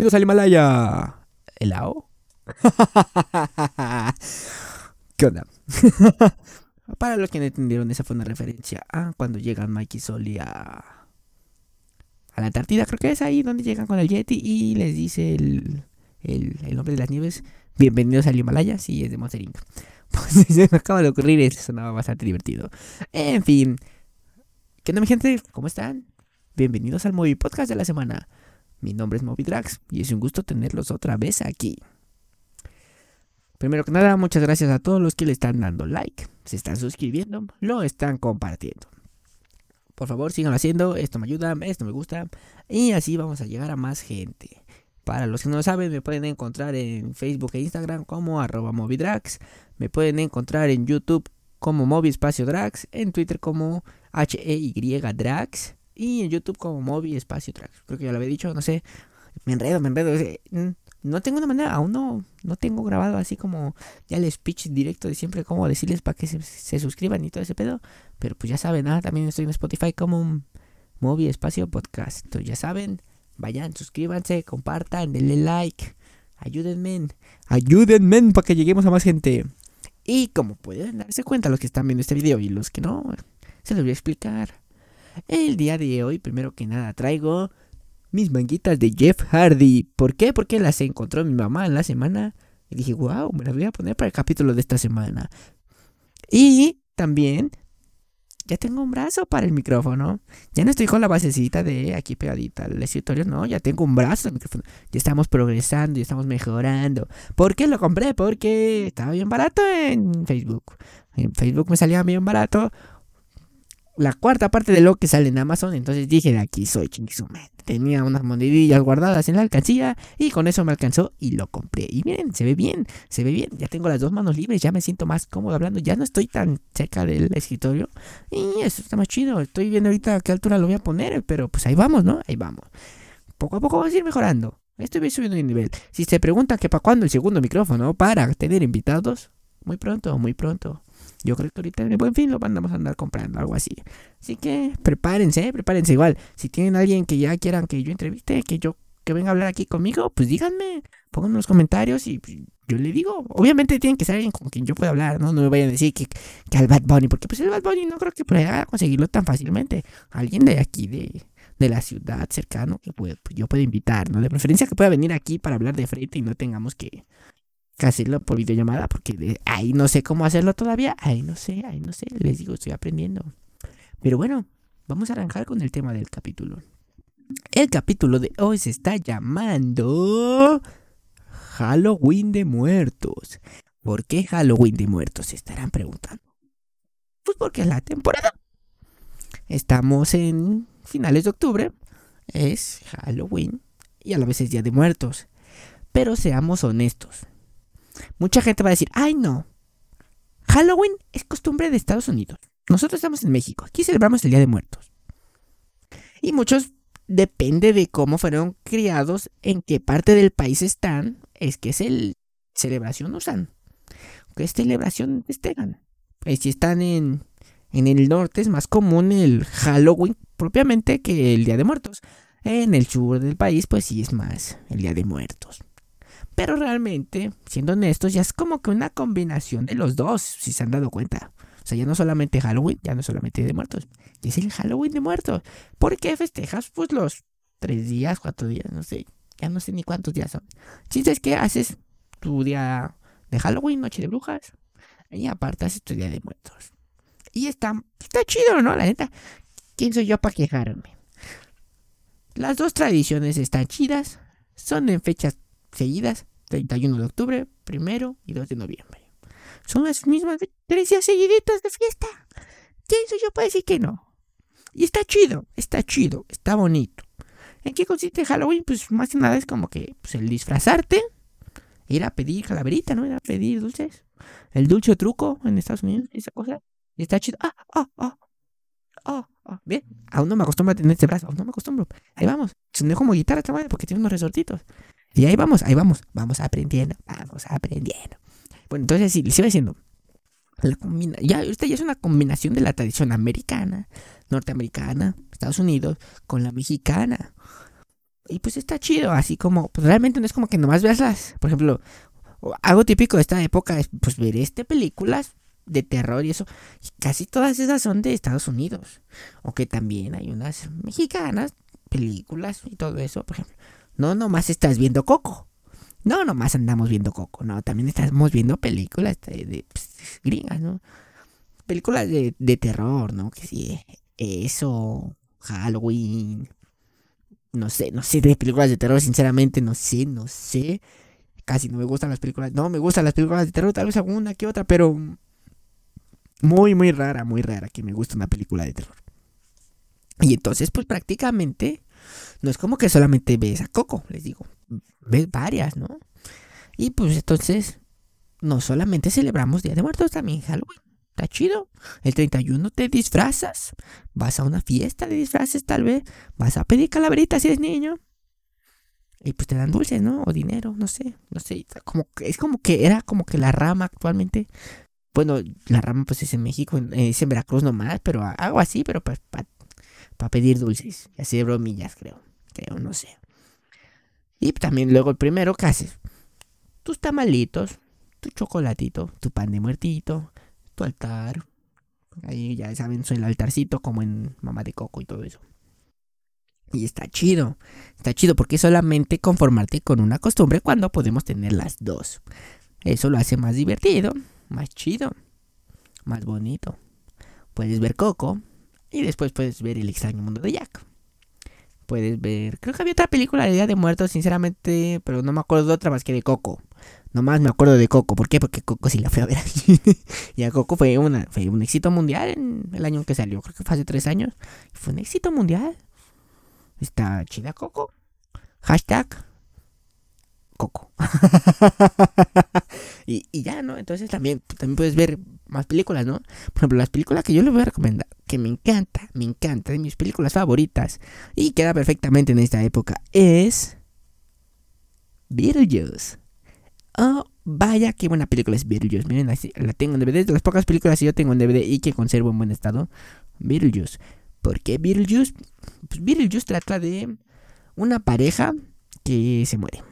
Bienvenidos al Himalaya. ¿El AO? ¿Qué onda? Para los que no entendieron, esa fue una referencia a cuando llegan Mike y Soli a, a la Antártida, creo que es ahí donde llegan con el Yeti y les dice el, el, el nombre de las nieves, bienvenidos al Himalaya, si es de Monster Inc. Pues se me acaba de ocurrir, eso sonaba bastante divertido. En fin, ¿qué onda mi gente? ¿Cómo están? Bienvenidos al Movie Podcast de la semana. Mi nombre es Moby y es un gusto tenerlos otra vez aquí. Primero que nada, muchas gracias a todos los que le están dando like, se están suscribiendo, lo están compartiendo. Por favor, sigan haciendo, esto me ayuda, esto me gusta y así vamos a llegar a más gente. Para los que no lo saben, me pueden encontrar en Facebook e Instagram como arroba movidrax. Me pueden encontrar en YouTube como Movi Espacio Drax, en Twitter como H-E-Y Drax y en YouTube como Movi Espacio Drax. Creo que ya lo había dicho, no sé. Me enredo, me enredo. No tengo una manera, aún no, no tengo grabado así como ya el speech directo de siempre, como decirles para que se, suscriban y todo ese pedo. Pero pues ya saben, nada, también estoy en Spotify como Movi Espacio Podcast. Entonces ya saben, vayan, suscríbanse, compartan, denle like. Ayúdenme, ayúdenme para que lleguemos a más gente. Y como pueden darse cuenta los que están viendo este video y los que no, se los voy a explicar. El día de hoy, primero que nada, traigo mis manguitas de Jeff Hardy. ¿Por qué? Porque las encontró mi mamá en la semana. Y dije, wow, me las voy a poner para el capítulo de esta semana. Y también ya tengo un brazo para el micrófono. Ya no estoy con la basecita de aquí pegadita al escritorio, no, ya tengo un brazo del micrófono. Ya estamos progresando, ya estamos mejorando. ¿Por qué lo compré? Porque estaba bien barato en Facebook. En Facebook me salía bien barato la cuarta parte de lo que sale en Amazon. Entonces dije, de aquí soy chinguisume. Tenía unas monedillas guardadas en la alcancía y con eso me alcanzó y lo compré. Y miren, se ve bien, se ve bien. Ya tengo las dos manos libres, ya me siento más cómodo hablando. Ya no estoy tan cerca del escritorio. Y eso está más chido. Estoy viendo ahorita a qué altura lo voy a poner, pero pues ahí vamos, ¿no? Ahí vamos. Poco a poco vamos a ir mejorando. Estoy subiendo de nivel. Si se preguntan que para cuándo el segundo micrófono para tener invitados, muy pronto, muy pronto. Yo creo que ahorita en buen fin lo mandamos a andar comprando, algo así. Así que prepárense, prepárense igual. Si tienen alguien que ya quieran que yo entreviste, que yo que venga a hablar aquí conmigo, pues díganme, pónganme en los comentarios y yo le digo. Obviamente tienen que ser alguien con quien yo pueda hablar, ¿no? No me vayan a decir que, que al Bad Bunny, porque pues el Bad Bunny no creo que pueda conseguirlo tan fácilmente. Alguien de aquí, de, de la ciudad cercano, que puede, pues yo puedo invitar, ¿no? De preferencia que pueda venir aquí para hablar de frente y no tengamos que que hacerlo por videollamada, porque ahí no sé cómo hacerlo todavía, ahí no sé, ahí no sé, les digo, estoy aprendiendo. Pero bueno, vamos a arrancar con el tema del capítulo. El capítulo de hoy se está llamando Halloween de Muertos. ¿Por qué Halloween de Muertos? Se estarán preguntando. Pues porque es la temporada. Estamos en finales de octubre. Es Halloween y a la vez es Día de Muertos. Pero seamos honestos. Mucha gente va a decir, ay no, Halloween es costumbre de Estados Unidos. Nosotros estamos en México, aquí celebramos el Día de Muertos. Y muchos, depende de cómo fueron criados, en qué parte del país están, es que es el celebración usan. ¿Qué celebración festejan? Pues si están en, en el norte es más común el Halloween propiamente que el Día de Muertos. En el sur del país pues sí es más el Día de Muertos. Pero realmente, siendo honestos, ya es como que una combinación de los dos, si se han dado cuenta. O sea, ya no solamente Halloween, ya no solamente de muertos, ya es el Halloween de muertos. ¿Por qué festejas? Pues los tres días, cuatro días, no sé, ya no sé ni cuántos días son. Chiste es que haces tu día de Halloween, noche de brujas, y aparte tu día de muertos. Y está, está chido, ¿no? La neta, ¿quién soy yo para quejarme? Las dos tradiciones están chidas, son en fechas seguidas, 31 de octubre, primero y 2 de noviembre. Son las mismas tres días seguiditas de fiesta. ¿Quién soy yo para decir que no? Y está chido, está chido, está bonito. ¿En qué consiste Halloween? Pues más que nada es como que pues, el disfrazarte, ir a pedir calaverita, ¿no? Ir a pedir dulces. El dulce truco en Estados Unidos, esa cosa. Y está chido. Ah, ah, ah. Oh, oh, bien. Aún no me acostumbro a tener este brazo. Aún no me acostumbro. Ahí vamos. Sonó como guitarra, chaval, porque tiene unos resortitos. Y ahí vamos, ahí vamos, vamos aprendiendo, vamos aprendiendo. Bueno, entonces sí, les iba diciendo, la ya, esta ya es una combinación de la tradición americana, norteamericana, Estados Unidos, con la mexicana. Y pues está chido, así como, pues realmente no es como que nomás veas las, por ejemplo, algo típico de esta época es pues ver este películas de terror y eso. casi todas esas son de Estados Unidos. O que también hay unas mexicanas, películas y todo eso, por ejemplo. No nomás estás viendo Coco. No nomás andamos viendo Coco, no, también estamos viendo películas de, pues, gringas, ¿no? Películas de, de terror, ¿no? Que sí, eso, Halloween, no sé, no sé de películas de terror, sinceramente, no sé, no sé. Casi no me gustan las películas. No, me gustan las películas de terror, tal vez alguna que otra, pero muy, muy rara, muy rara que me guste una película de terror. Y entonces, pues prácticamente, no es como que solamente ves a Coco, les digo. Ves varias, ¿no? Y pues entonces, no solamente celebramos Día de Muertos, también Halloween. Está chido. El 31 te disfrazas. Vas a una fiesta de disfraces, tal vez. Vas a pedir calaveritas si eres niño. Y pues te dan dulces, ¿no? O dinero, no sé. No sé. Como es como que era como que la rama actualmente. Bueno, la rama pues es en México, es en Veracruz nomás, pero algo así, pero pues para pedir dulces. Así bromillas, creo. Creo, no sé. Y también luego el primero, ¿qué haces? Tus tamalitos, tu chocolatito, tu pan de muertito, altar. Ahí ya saben, soy el altarcito como en Mamá de Coco y todo eso. Y está chido, está chido porque solamente conformarte con una costumbre cuando podemos tener las dos. Eso lo hace más divertido, más chido, más bonito. Puedes ver Coco y después puedes ver El extraño mundo de Jack. Puedes ver, creo que había otra película de Día de Muertos, sinceramente, pero no me acuerdo de otra más que de Coco. Nomás me acuerdo de Coco. ¿Por qué? Porque Coco sí la fui a ver aquí. y a Coco fue, una, fue un éxito mundial en el año que salió. Creo que fue hace tres años. Fue un éxito mundial. Está chida Coco. Hashtag Coco. y, y, ya, ¿no? Entonces también, también puedes ver más películas, ¿no? Por ejemplo, las películas que yo les voy a recomendar, que me encanta, me encanta, de mis películas favoritas, y queda perfectamente en esta época, es Beetlejuice. Oh, vaya, qué buena película es Beetlejuice. Miren, la tengo en DVD. De las pocas películas que yo tengo en DVD y que conservo en buen estado. Beetlejuice. ¿Por qué Beetlejuice? Pues Beetlejuice trata de una pareja que se muere.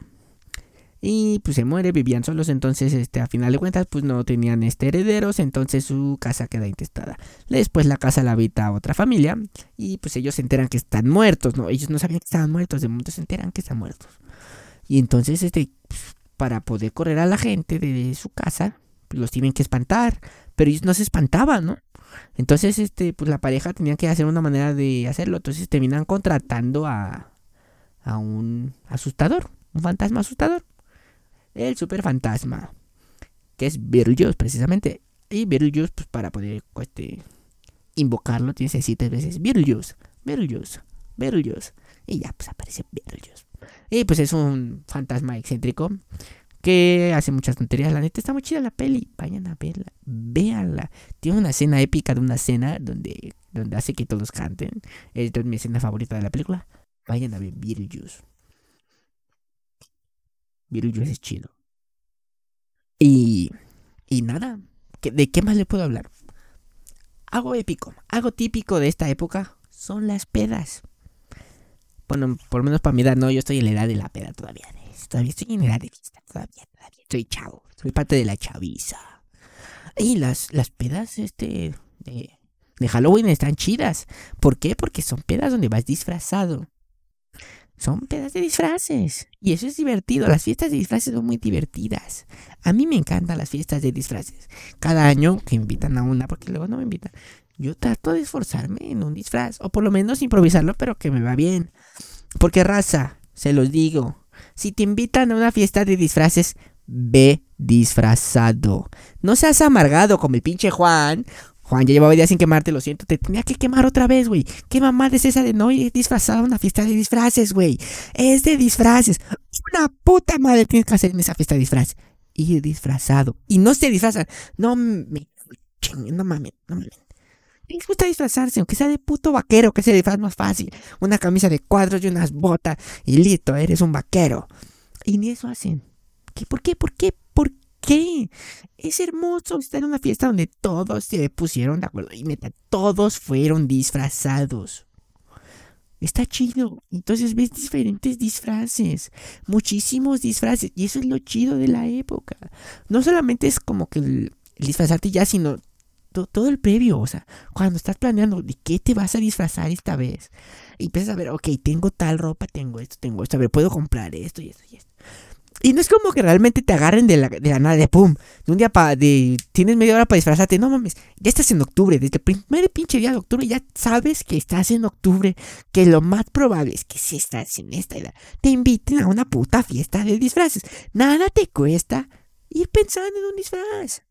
Y pues se muere, vivían solos, entonces este, a final de cuentas pues no tenían este herederos, entonces su casa queda intestada. Después la casa la habita otra familia y pues ellos se enteran que están muertos, no, ellos no sabían que estaban muertos, de momento se enteran que están muertos. Y entonces este pues, para poder correr a la gente de su casa, pues los tienen que espantar, pero ellos no se espantaban, ¿no? Entonces, este, pues la pareja tenía que hacer una manera de hacerlo, entonces terminan contratando a, a un asustador, un fantasma asustador, el super fantasma, que es Beetlejuice precisamente, y Beetlejuice, pues para poder, este, invocarlo, tienes que decir tres veces, Beetlejuice, Beetlejuice, Beetlejuice, y ya, pues aparece Beetlejuice. Y pues es un fantasma excéntrico que hace muchas tonterías. La neta está muy chida la peli. Vayan a verla. Véanla. Tiene una escena épica de una escena donde, donde hace que todos canten. Es mi escena favorita de la película. Vayan a ver Beetlejuice. Beetlejuice es chido. Y, y nada. ¿De qué más le puedo hablar? Algo épico, algo típico de esta época son las pedas. Bueno, por lo menos para mi edad, no, yo estoy en la edad de la peda todavía. Todavía estoy en la edad de fiesta, todavía, todavía. Soy chavo, soy parte de la chaviza. Y las, las pedas, este, de, de Halloween están chidas. ¿Por qué? Porque son pedas donde vas disfrazado. Son pedas de disfraces. Y eso es divertido. Las fiestas de disfraces son muy divertidas. A mí me encantan las fiestas de disfraces. Cada año que invitan a una, porque luego no me invitan. Yo trato de esforzarme en un disfraz. O por lo menos improvisarlo, pero que me va bien. Porque raza, se los digo. Si te invitan a una fiesta de disfraces, ve disfrazado. No seas amargado como el pinche Juan. Juan, ya llevaba días sin quemarte, lo siento. Te tenía que quemar otra vez, güey. ¿Qué mamá es esa de no ir disfrazado a una fiesta de disfraces, güey? Es de disfraces. Una puta madre tienes que hacer en esa fiesta de disfraces. Ir disfrazado. Y no se disfrazan. No me... No mames, no mames. Les gusta disfrazarse, aunque sea de puto vaquero, que se disfraz más fácil. Una camisa de cuadros y unas botas. Y listo, eres un vaquero. Y ni eso hacen. ¿Qué? ¿Por qué? ¿Por qué? ¿Por qué? Es hermoso estar en una fiesta donde todos se pusieron de acuerdo. Y neta, todos fueron disfrazados. Está chido. Entonces ves diferentes disfraces. Muchísimos disfraces. Y eso es lo chido de la época. No solamente es como que el, disfrazarte ya, sino todo el previo. O sea, cuando estás planeando de qué te vas a disfrazar esta vez. Y empiezas a ver, ok, tengo tal ropa, tengo esto, tengo esto. A ver, puedo comprar esto y esto y esto. Y no es como que realmente te agarren de la, de la nada, de pum, de un día para, de, tienes media hora para disfrazarte, no mames, ya estás en octubre, desde el primer pinche día de octubre ya sabes que estás en octubre, que lo más probable es que si estás en esta edad, te inviten a una puta fiesta de disfraces. Nada te cuesta ir pensando en un disfraz.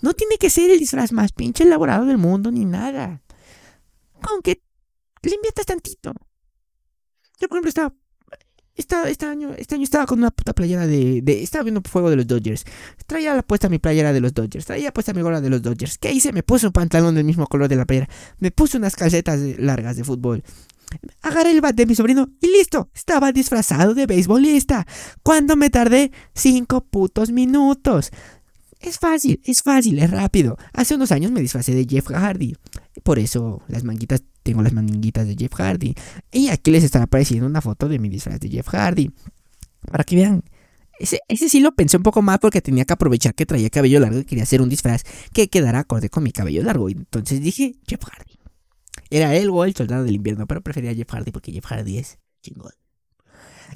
No tiene que ser el disfraz más pinche elaborado del mundo ni nada. Con que le inviertas tantito. Yo, por ejemplo, estaba este, año, este año estaba con una puta playera de, Estaba viendo fuego de los Dodgers. Traía la puesta mi playera de los Dodgers. Traía puesta mi gorra de los Dodgers. ¿Qué hice? Me puse un pantalón del mismo color de la playera. Me puse unas calcetas largas de fútbol. Agarré el bat de mi sobrino y listo. Estaba disfrazado de beisbolista. Cuando me tardé cinco putos minutos. Es fácil, es fácil, es rápido. Hace unos años me disfracé de Jeff Hardy. Por eso las manguitas, tengo las manguitas de Jeff Hardy. Y aquí les estará apareciendo una foto de mi disfraz de Jeff Hardy. Para que vean. Ese, sí lo pensé un poco más porque tenía que aprovechar que traía cabello largo y quería hacer un disfraz que quedara acorde con mi cabello largo. Entonces dije Jeff Hardy. Era él o el soldado del invierno, pero prefería Jeff Hardy porque Jeff Hardy es chingón.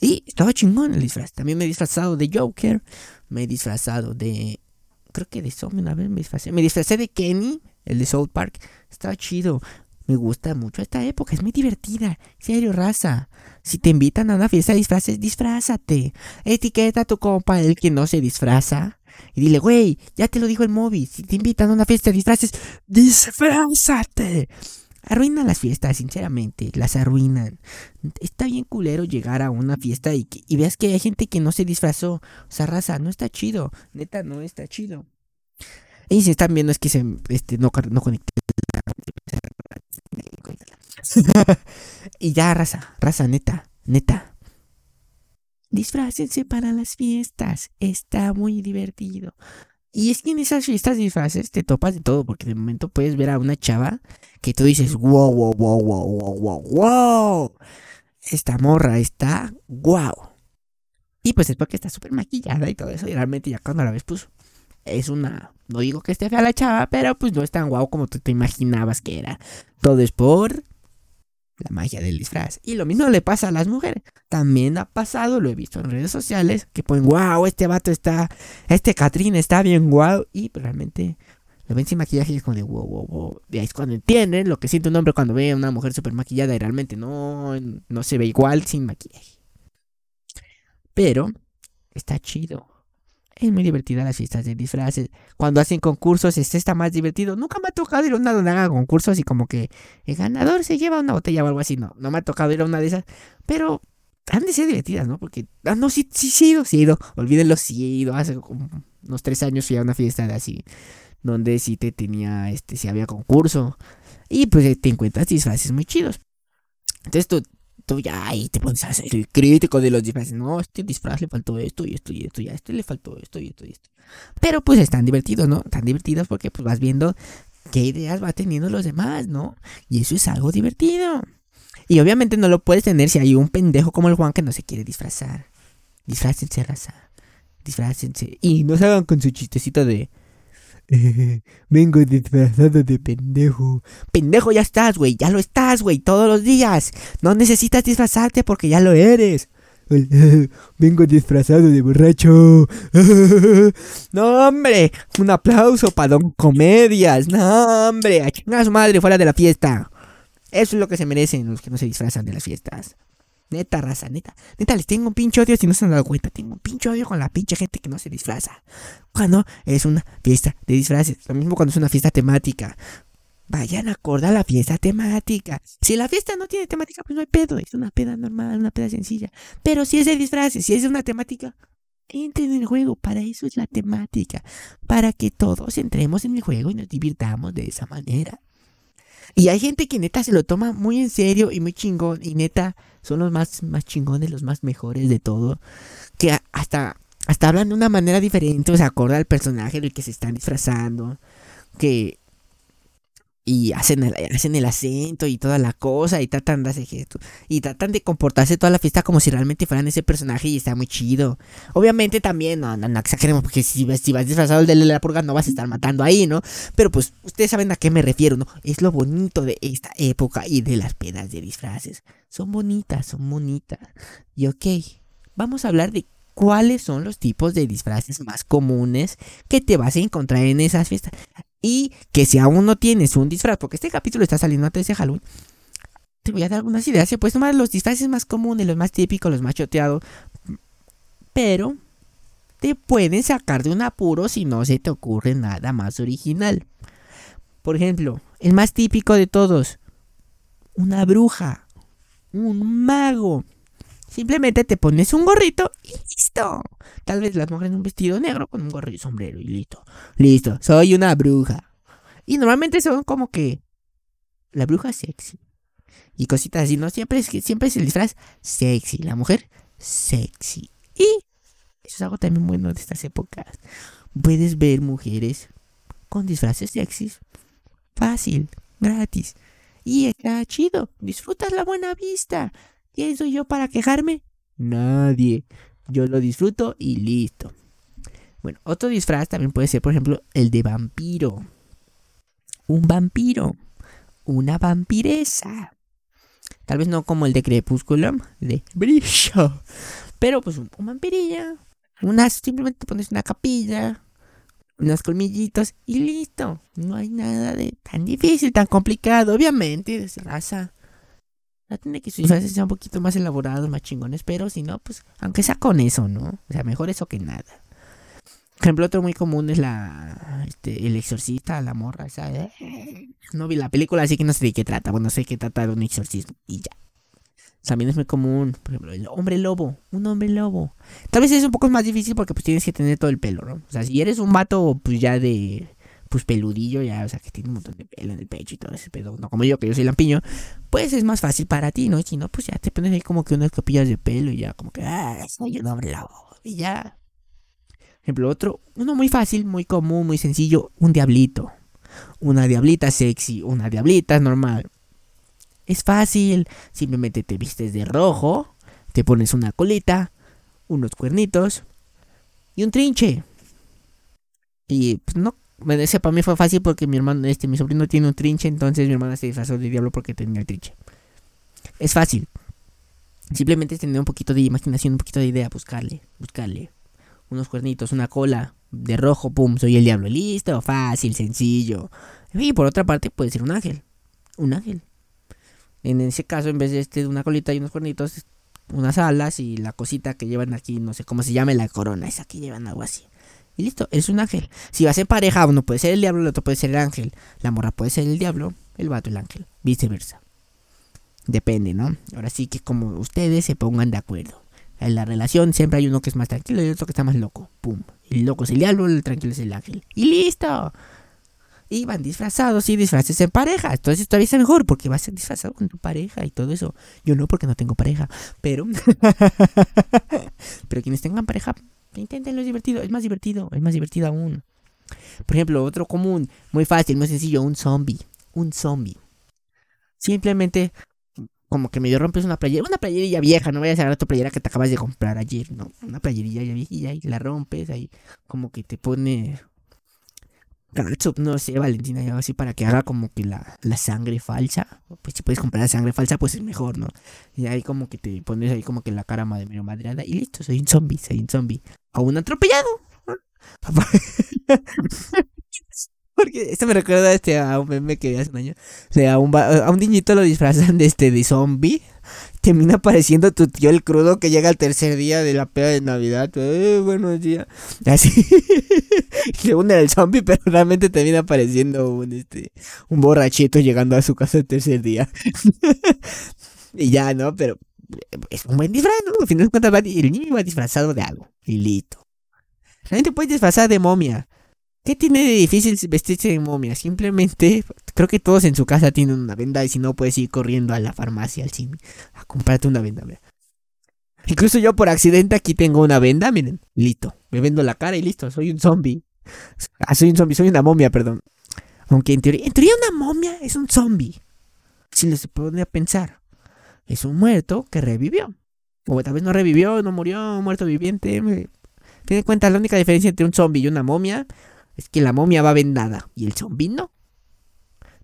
Y estaba chingón el disfraz. También me he disfrazado de Joker. Me he disfrazado de creo que de eso una vez me disfrazé. Me disfrazé de Kenny, el de South Park. Estaba chido. Me gusta mucho esta época, es muy divertida. Serio, raza. Si te invitan a una fiesta de disfraces, disfrázate. Etiqueta a tu compa, el que no se disfraza. Y dile, güey, ya te lo dijo el móvil. Si te invitan a una fiesta de disfraces, disfrázate. Arruinan las fiestas, sinceramente, las arruinan. Está bien culero llegar a una fiesta y, y veas que hay gente que no se disfrazó. O sea, raza, no está chido. Neta, no está chido. Y si están viendo es que se este, no, no conecté. y ya, raza, raza, neta, neta. Disfrácense para las fiestas. Está muy divertido. Y es que en esas fiestas de disfraces te topas de todo, porque de momento puedes ver a una chava que tú dices, wow, wow, wow, wow, wow, wow, wow. Esta morra está wow. Y pues es porque está súper maquillada y todo eso. Y realmente ya cuando la ves, pues es una... No digo que esté fea la chava, pero pues no es tan guau como tú te imaginabas que era. Todo es por la magia del disfraz. Y lo mismo le pasa a las mujeres. También ha pasado, lo he visto en redes sociales, que ponen, wow, este vato está, este Catrín está bien wow. Y realmente lo ven sin maquillaje y es como de wow, wow, wow. Y ahí es cuando entienden lo que siente un hombre cuando ve a una mujer súper maquillada y realmente no, no se ve igual sin maquillaje. Pero está chido. Es muy divertida las fiestas de disfraces. Cuando hacen concursos, este está más divertido. Nunca me ha tocado ir a una donde hagan concursos y como que el ganador se lleva una botella o algo así. No, no me ha tocado ir a una de esas. Pero han de ser divertidas, ¿no? Porque, ah, no, sí, sí, sí he ido, sí he ido. Olvídenlo, sí he ido. Hace unos tres años fui a una fiesta de así, donde sí te tenía, este, si había concurso. Y pues te encuentras disfraces muy chidos. Entonces tú tú ya ahí te pones el crítico de los disfraces. No, este disfraz le faltó esto y esto y esto y este le faltó esto y esto y esto. Pero pues están divertidos, ¿no? Están divertidos porque pues vas viendo qué ideas va teniendo los demás, ¿no? Y eso es algo divertido. Y obviamente no lo puedes tener si hay un pendejo como el Juan que no se quiere disfrazar. Disfrácense, raza. Disfrácense. Y no se hagan con su chistecito de... vengo disfrazado de pendejo. Pendejo ya estás, güey. Ya lo estás, güey. Todos los días. No necesitas disfrazarte porque ya lo eres. Vengo disfrazado de borracho. No, hombre. Un aplauso para Don Comedias. No, hombre. A madre fuera de la fiesta. Eso es lo que se merecen los que no se disfrazan de las fiestas. Neta, raza, neta. Neta, les tengo un pinche odio si no se han dado cuenta. Tengo un pinche odio con la pinche gente que no se disfraza. Cuando es una fiesta de disfraces. Lo mismo cuando es una fiesta temática. Vayan a acordar la fiesta temática. Si la fiesta no tiene temática, pues no hay pedo. Es una peda normal, una peda sencilla. Pero si es de disfraces, si es de una temática, entren en el juego. Para eso es la temática. Para que todos entremos en el juego y nos divirtamos de esa manera. Y hay gente que neta se lo toma muy en serio y muy chingón. Y neta son los más, más chingones, los más mejores de todo. Que hasta, hasta hablan de una manera diferente. O sea, acorda al personaje del que se están disfrazando. Que y hacen el, hacen el acento y toda la cosa y tratan de hacer gestos y tratan de comportarse toda la fiesta como si realmente fueran ese personaje y está muy chido. Obviamente también, no, no, no exageremos porque si, si vas disfrazado de la purga no vas a estar matando ahí, ¿no? Pero pues ustedes saben a qué me refiero, ¿no? Es lo bonito de esta época y de las pedas de disfraces. Son bonitas, son bonitas. Y ok, vamos a hablar de cuáles son los tipos de disfraces más comunes que te vas a encontrar en esas fiestas. Y que si aún no tienes un disfraz, porque este capítulo está saliendo antes de Halloween, te voy a dar algunas ideas. Se puedes tomar los disfraces más comunes, los más típicos, los más choteados. Pero te pueden sacar de un apuro si no se te ocurre nada más original. Por ejemplo, el más típico de todos, una bruja, un mago, Simplemente te pones un gorrito y listo. Tal vez las mujeres un vestido negro con un gorro y sombrero y listo. Listo, soy una bruja. Y normalmente son como que la bruja sexy. Y cositas así, ¿no? Siempre es, siempre es el disfraz sexy. La mujer sexy. Y eso es algo también bueno de estas épocas. Puedes ver mujeres con disfraces sexys. Fácil, gratis. Y está chido. Disfrutas la buena vista. ¿Quién soy yo para quejarme? Nadie. Yo lo disfruto y listo. Bueno, otro disfraz también puede ser, por ejemplo, el de vampiro. Un vampiro. Una vampiresa. Tal vez no como el de Crepúsculo, de brillo. Pero pues un, vampirilla. Unas, simplemente te pones una capilla, unos colmillitos y listo. No hay nada de tan difícil, tan complicado. Obviamente, es raza tiene que sus disfraces sean un poquito más elaborados, más chingones, pero si no, pues, aunque sea con eso, ¿no? O sea, mejor eso que nada. Por ejemplo, otro muy común es la este, el exorcista, la morra, esa, eh, no vi la película, así que no sé de qué trata. Bueno, sé que trata de un exorcismo y ya. También es muy común, por ejemplo, el hombre lobo, un hombre lobo. Tal vez es un poco más difícil porque pues tienes que tener todo el pelo, ¿no? O sea, si eres un vato pues ya de pues peludillo ya, o sea, que tiene un montón de pelo en el pecho y todo ese pedo, no como yo, que yo soy lampiño, pues es más fácil para ti, ¿no? Y si no, pues ya te pones ahí como que unas copillas de pelo y ya, como que, ah, soy un hombre lobo, y ya. Ejemplo, otro, uno muy fácil, muy común, muy sencillo, un diablito. Una diablita sexy, una diablita normal. Es fácil, simplemente te vistes de rojo, te pones una colita, unos cuernitos y un trinche. Y pues no ese para mí fue fácil porque mi hermano, este, mi sobrino tiene un trinche, entonces mi hermana se disfrazó de diablo porque tenía el trinche. Es fácil. Simplemente es tener un poquito de imaginación, un poquito de idea, buscarle, buscarle. Unos cuernitos, una cola de rojo, pum, soy el diablo. Listo, fácil, sencillo. Y por otra parte puede ser un ángel. Un ángel. En ese caso, en vez de este, una colita y unos cuernitos, unas alas y la cosita que llevan aquí, no sé cómo se llama, la corona, esa que llevan algo así. Y listo, es un ángel. Si va a ser pareja, uno puede ser el diablo, el otro puede ser el ángel. La morra puede ser el diablo, el vato el ángel. Viceversa. Depende, ¿no? Ahora sí que como ustedes se pongan de acuerdo. En la relación siempre hay uno que es más tranquilo y otro que está más loco. Pum. El loco es el diablo, el tranquilo es el ángel. Y listo. Y van disfrazados y disfraces en pareja. Entonces todavía está mejor porque vas a ser disfrazado con tu pareja y todo eso. Yo no porque no tengo pareja. Pero... pero quienes tengan pareja Inténtenlo, es divertido, es más divertido, es más divertido aún. Por ejemplo, otro común, muy fácil, muy sencillo, un zombie. Un zombie. Simplemente, como que medio rompes una playera, una playerilla vieja, no vayas a agarrar tu playera que te acabas de comprar ayer, no, una playerilla ya viejilla y la rompes ahí, como que te pone no sé, Valentina, algo así para que haga como que la, la, sangre falsa. Pues si puedes comprar la sangre falsa, pues es mejor, ¿no? Y ahí como que te pones ahí como que la cara medio madreada y listo, soy un zombie, soy un zombie. A un atropellado. Porque esto me recuerda este, a un meme que vi hace un año. O sea, a un, a un niñito lo disfrazan de este de zombie termina apareciendo tu tío el crudo que llega al tercer día de la peda de Navidad. Eh, buenos días. Así. Se une el zombie, pero realmente termina apareciendo un, este, un borrachito llegando a su casa el tercer día. y ya, ¿no? Pero es un buen disfraz, ¿no? Al final de cuentas, el niño va disfrazado de algo. Y listo. Realmente puedes disfrazar de momia. ¿Qué tiene de difícil vestirse de momia? Simplemente, creo que todos en su casa tienen una venda y si no puedes ir corriendo a la farmacia, al cine, a comprarte una venda. Incluso yo por accidente aquí tengo una venda, miren, listo. Me vendo la cara y listo, soy un zombie. Ah, soy un zombie, soy una momia, perdón. Aunque en teoría, en teoría una momia es un zombie. Si les pone a pensar. Es un muerto que revivió. O tal vez no revivió, no murió, muerto viviente. Tiene en cuenta la única diferencia entre un zombie y una momia es que la momia va vendada y el zombie no.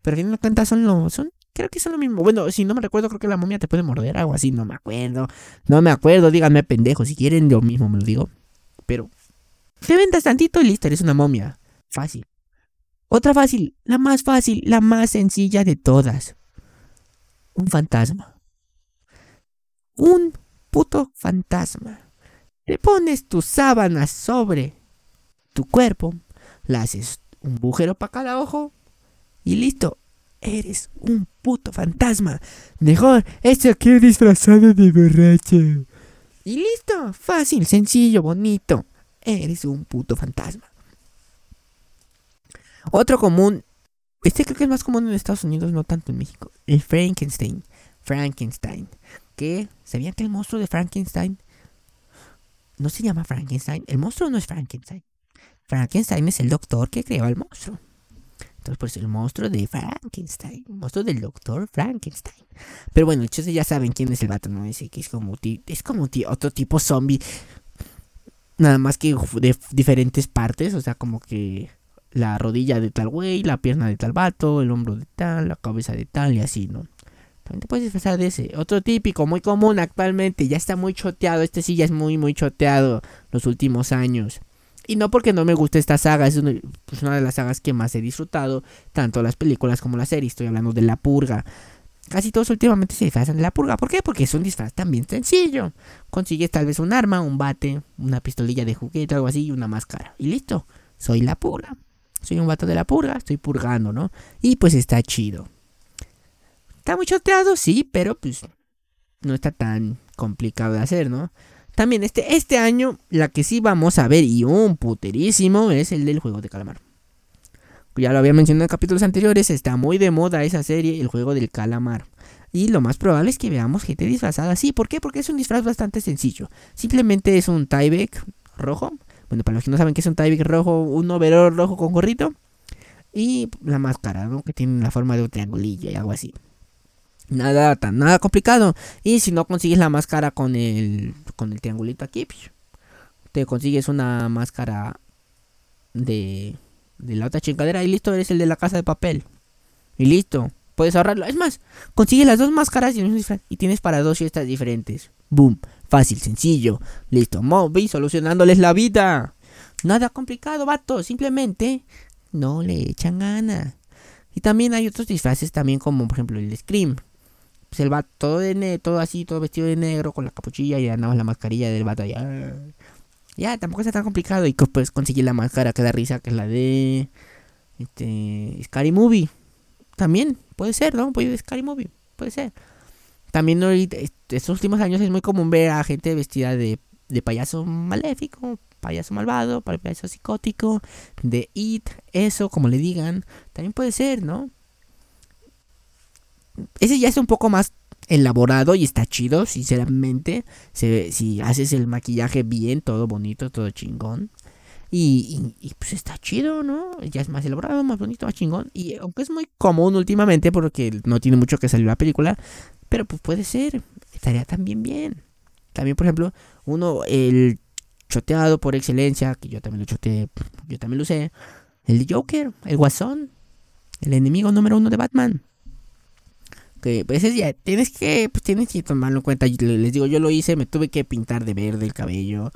Pero a fin de son lo, son, creo que son lo mismo. Bueno, si no me recuerdo, creo que la momia te puede morder, algo así, no me acuerdo. No me acuerdo, díganme pendejo, si quieren yo mismo me lo digo. Pero te vendas tantito y listo, eres una momia. Fácil. Otra fácil, la más fácil, la más sencilla de todas. Un fantasma. Un puto fantasma. Te pones tus sábanas sobre tu cuerpo, le haces un bujero para cada ojo y listo. Eres un puto fantasma. Mejor, este aquí disfrazado de borracho. Y listo, fácil, sencillo, bonito. Eres un puto fantasma. Otro común, este creo que es más común en Estados Unidos, no tanto en México. El Frankenstein. Frankenstein. ¿Qué? ¿Sabían que el monstruo de Frankenstein no se llama Frankenstein? El monstruo no es Frankenstein. Frankenstein es el doctor que creó al monstruo. Entonces, pues el monstruo de Frankenstein. El monstruo del doctor Frankenstein. Pero bueno, ustedes ya saben quién es el vato, ¿no? Ese que es como, es como otro tipo zombie. Nada más que de diferentes partes. O sea, como que la rodilla de tal güey, la pierna de tal vato, el hombro de tal, la cabeza de tal y así, ¿no? Puedes disfrazar de ese. Otro típico, muy común actualmente. Ya está muy choteado. Este sí ya es muy, muy choteado los últimos años. Y no porque no me guste esta saga, es pues, una, de las sagas que más he disfrutado, tanto las películas como la serie. Estoy hablando de La Purga. Casi todos últimamente se disfrazan de La Purga. ¿Por qué? Porque es un disfraz también sencillo. Consigues tal vez un arma, un bate, una pistolilla de juguete, algo así y una máscara. Y listo, soy La Purga. Soy un vato de La Purga, estoy purgando, ¿no? Y pues está chido. Está muy choteado, sí, pero pues no está tan complicado de hacer, ¿no? También este, este año, la que sí vamos a ver y un puterísimo es el del juego de calamar. Ya lo había mencionado en capítulos anteriores, está muy de moda esa serie, el juego del calamar. Y lo más probable es que veamos gente disfrazada así. ¿Por qué? Porque es un disfraz bastante sencillo. Simplemente es un tieback rojo. Bueno, para los que no saben qué es un tieback rojo, un overall rojo con gorrito. Y la máscara, ¿no? Que tiene la forma de un triangulillo y algo así. Nada tan nada complicado. Y si no consigues la máscara con el con el triangulito aquí, te consigues una máscara de de la otra chingadera y listo, eres el de la casa de papel. Y listo, puedes ahorrarlo. Es más, consigues las dos máscaras y, y tienes para dos fiestas diferentes. Boom, fácil, sencillo. Listo, Moby solucionándoles la vida. Nada complicado, vato, simplemente no le echan gana. Y también hay otros disfraces también como por ejemplo el Scream, pues el todo de todo así, todo vestido de negro, con la capuchilla y nada la mascarilla del vato ya. Ya, tampoco está tan complicado. Y pues conseguir la máscara que da risa, que es la de este Scary Movie. También puede ser, ¿no? Puede Scary Movie, puede ser. También estos últimos años es muy común ver a gente vestida de, de payaso maléfico, payaso malvado, payaso psicótico, de It, eso, como le digan. También puede ser, ¿no? Ese ya es un poco más elaborado y está chido, sinceramente. Si haces el maquillaje bien, todo bonito, todo chingón. Y, pues está chido, ¿no? Ya es más elaborado, más bonito, más chingón. Y aunque es muy común últimamente porque no tiene mucho que salir la película, pero pues puede ser, estaría también bien. También, por ejemplo, uno, el choteado por excelencia, que yo también lo choteé, yo también lo usé, el Joker, el Guasón, el enemigo número uno de Batman que pues ya tienes que pues tienes que tomarlo en cuenta les digo yo lo hice me tuve que pintar de verde el cabello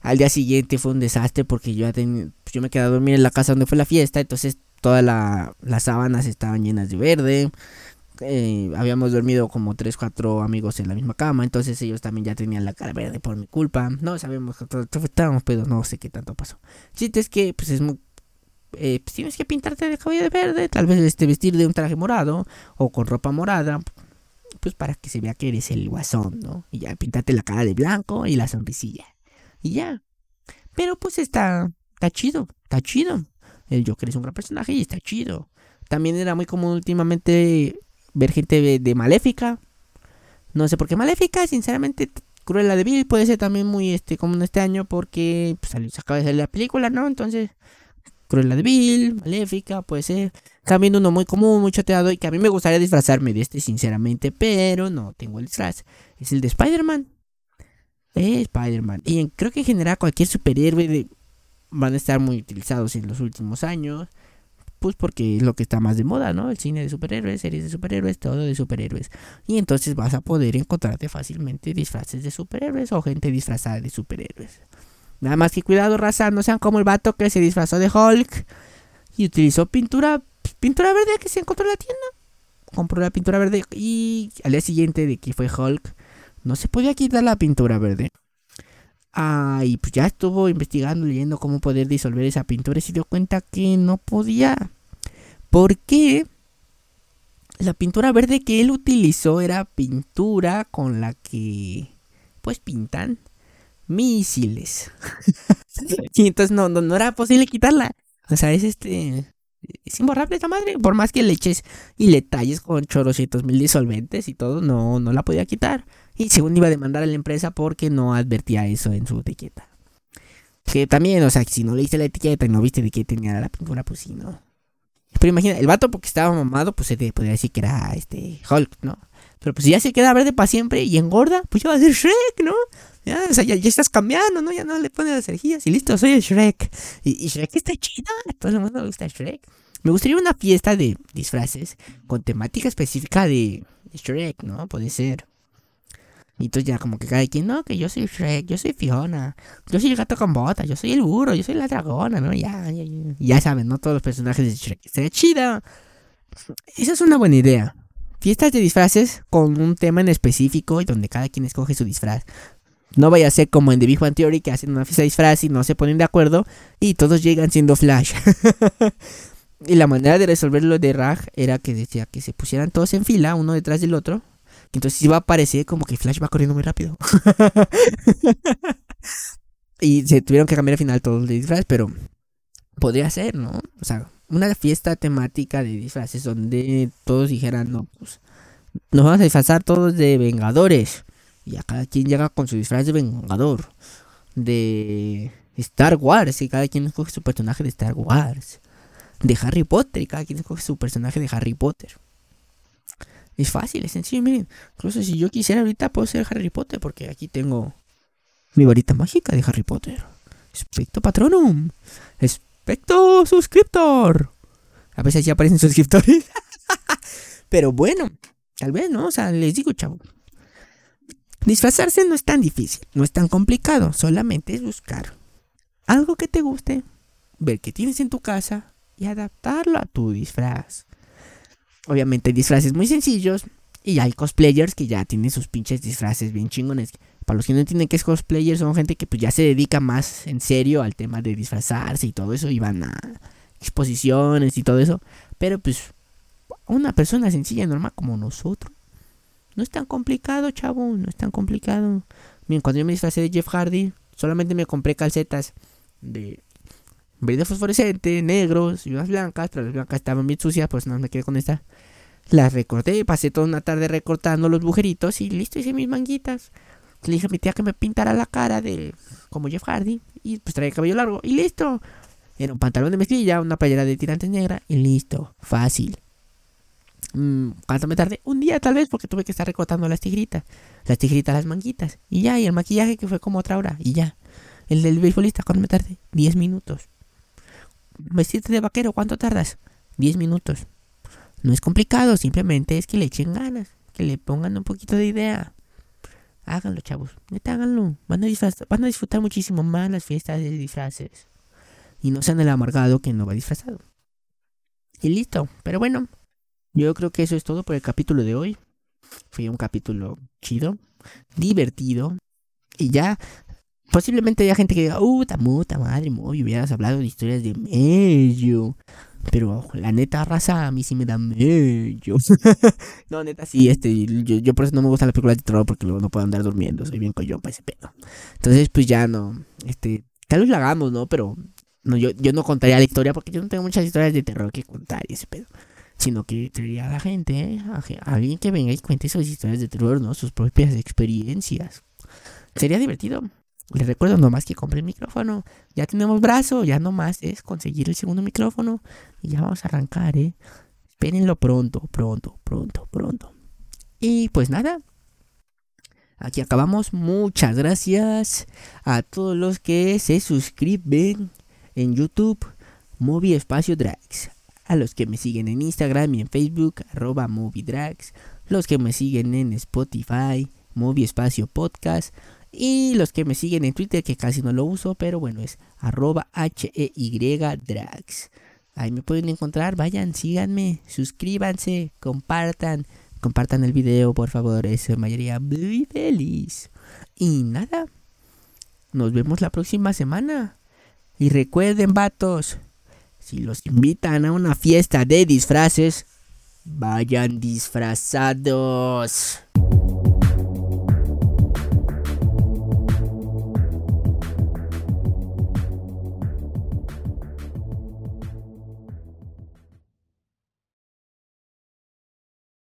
al día siguiente fue un desastre porque yo ya pues, yo me quedé a dormir en la casa donde fue la fiesta entonces todas la, las sábanas estaban llenas de verde eh, habíamos dormido como 3, 4 amigos en la misma cama, entonces ellos también ya tenían la cara verde por mi culpa. No sabemos que estábamos pero no sé qué tanto pasó. chiste es que pues es muy eh, pues tienes que pintarte de cabello de verde, tal vez este, vestir de un traje morado o con ropa morada, pues para que se vea que eres el guasón, ¿no? Y ya pintarte la cara de blanco y la sonrisilla. Y ya. Pero pues está, está chido, está chido. El Joker es un gran personaje y está chido. También era muy común últimamente ver gente de, Maléfica. No sé por qué Maléfica, sinceramente, Cruella de Vil puede ser también muy este común este año porque pues, se acaba de salir la película, ¿no? Entonces, Cruella de Vil, Maléfica, puede ser. También uno muy común, muy choteado y que a mí me gustaría disfrazarme de este, sinceramente, pero no tengo el disfraz. Es el de Spider-Man. Eh, Spider-Man. Y creo que en general cualquier superhéroe van a estar muy utilizados en los últimos años. Pues porque es lo que está más de moda, ¿no? El cine de superhéroes, series de superhéroes, todo de superhéroes. Y entonces vas a poder encontrarte fácilmente disfraces de superhéroes o gente disfrazada de superhéroes. Nada más que cuidado, raza, no sean como el vato que se disfrazó de Hulk y utilizó pintura, pintura verde que se encontró en la tienda. Compró la pintura verde y al día siguiente de que fue Hulk, no se podía quitar la pintura verde. Ah, y pues ya estuvo investigando, leyendo cómo poder disolver esa pintura y se dio cuenta que no podía. Porque la pintura verde que él utilizó era pintura con la que pues pintan misiles. y entonces no, no, no, era posible quitarla. O sea, es este. Es imborrable esta madre. Por más que le eches y le talles con chorocientos mil disolventes y todo, no, no la podía quitar. Y según iba a demandar a la empresa porque no advertía eso en su etiqueta. Que también, o sea, si no leíste la etiqueta y no viste de qué tenía la pintura, pues sí, no. Pero imagina, el vato porque estaba mamado, pues se te podría decir que era este Hulk, ¿no? Pero pues si ya se queda verde para siempre y engorda, pues ya va a ser Shrek, ¿no? Ya, o sea, ya, estás cambiando, ¿no? Ya no le pones las cerejillas y listo, soy el Shrek. Y, Shrek está chido, a todo el mundo le gusta Shrek. Me gustaría una fiesta de disfraces con temática específica de Shrek, ¿no? Puede ser. Y entonces ya como que cada quien, no, que yo soy Shrek, yo soy Fiona, yo soy el gato con botas, yo soy el burro, yo soy la dragona, ¿no? Ya, ya, ya, ya saben, ¿no? Todos los personajes de Shrek. Sería chida. Esa es una buena idea. Fiestas de disfraces con un tema en específico y donde cada quien escoge su disfraz. No vaya a ser como en The Big Bang Theory que hacen una fiesta de disfraz y no se ponen de acuerdo y todos llegan siendo Flash. y la manera de resolverlo de Rag era que decía que se pusieran todos en fila, uno detrás del otro. entonces iba a parecer como que Flash va corriendo muy rápido. y se tuvieron que cambiar al final todos de disfraz, pero podría ser, ¿no? O sea, una fiesta temática de disfraces donde todos dijeran, no, pues nos vamos a disfrazar todos de Vengadores. Y a cada quien llega con su disfraz de Vengador. De Star Wars. Y cada quien escoge su personaje de Star Wars. De Harry Potter. Y cada quien escoge su personaje de Harry Potter. Es fácil, es sencillo. Miren, incluso si yo quisiera ahorita puedo ser Harry Potter. Porque aquí tengo mi varita mágica de Harry Potter. Especto Patronum. Especto Suscriptor. A veces ya aparecen suscriptores. Pero bueno, tal vez, ¿no? O sea, les digo, chavo. Disfrazarse no es tan difícil, no es tan complicado, solamente es buscar algo que te guste, ver qué tienes en tu casa y adaptarlo a tu disfraz. Obviamente hay disfraces muy sencillos y hay cosplayers que ya tienen sus pinches disfraces bien chingones. Para los que no entienden qué es cosplayer, son gente que pues ya se dedica más en serio al tema de disfrazarse y todo eso y van a exposiciones y todo eso. Pero pues una persona sencilla, normal como nosotros, no es tan complicado, chavo, no es tan complicado. Miren, cuando yo me disfrazé de Jeff Hardy, solamente me compré calcetas de verde fosforescente, negros y unas blancas, pero las blancas estaban bien sucias, pues no me quedé con esta. Las recorté, pasé toda una tarde recortando los bujeritos y listo, hice mis manguitas. Le dije a mi tía que me pintara la cara de como Jeff Hardy y pues traía cabello largo y listo. Era un pantalón de mezclilla, una playera de tirantes negra y listo, fácil. Mm, ¿Cuánto me tardé? Un día tal vez porque tuve que estar recortando las tigritas. Las tigritas, las manguitas. Y ya, y el maquillaje que fue como otra hora. Y ya. El del beisbolista, ¿cuánto me tardé? 10 minutos. Vestirte de vaquero, ¿cuánto tardas? 10 minutos. No es complicado, simplemente es que le echen ganas. Que le pongan un poquito de idea. Háganlo, chavos. Neta, háganlo. Van a, van a disfrutar muchísimo más las fiestas de disfraces. Y no sean el amargado que no va disfrazado. Y listo. Pero bueno, yo creo que eso es todo por el capítulo de hoy. Fue un capítulo chido, divertido. Y ya, posiblemente haya gente que diga, uh, muta madre, muy hubieras hablado de historias de medio. Pero la neta raza a mí sí me da medio. no, neta sí, este, yo, por eso no me gustan las películas de terror porque luego no puedo andar durmiendo, soy bien collón para ese pedo. Entonces, pues ya no, este, tal vez lo hagamos, ¿no? Pero no, yo, yo no contaría la historia porque yo no tengo muchas historias de terror que contar y ese pedo sino que traería a la gente, ¿eh? a, alguien que venga y cuente sus historias de terror, ¿no? Sus propias experiencias. Sería divertido. Les recuerdo nomás que compré el micrófono. Ya tenemos brazo, ya nomás es conseguir el segundo micrófono. Y ya vamos a arrancar, ¿eh? Espérenlo pronto, pronto, pronto, pronto. Y pues nada. Aquí acabamos. Muchas gracias a todos los que se suscriben en YouTube. Movie Espacio Drags. A los que me siguen en Instagram y en Facebook, arroba Movie Drags. Los que me siguen en Spotify, Movie Espacio Podcast y los que me siguen en Twitter, que casi no lo uso, pero bueno, es arroba H-E-Y Drags. Ahí me pueden encontrar, vayan, síganme, suscríbanse, compartan, compartan el video, por favor, eso me haría muy feliz. Y nada, nos vemos la próxima semana. Y recuerden, vatos, si los invitan a una fiesta de disfraces, vayan disfrazados.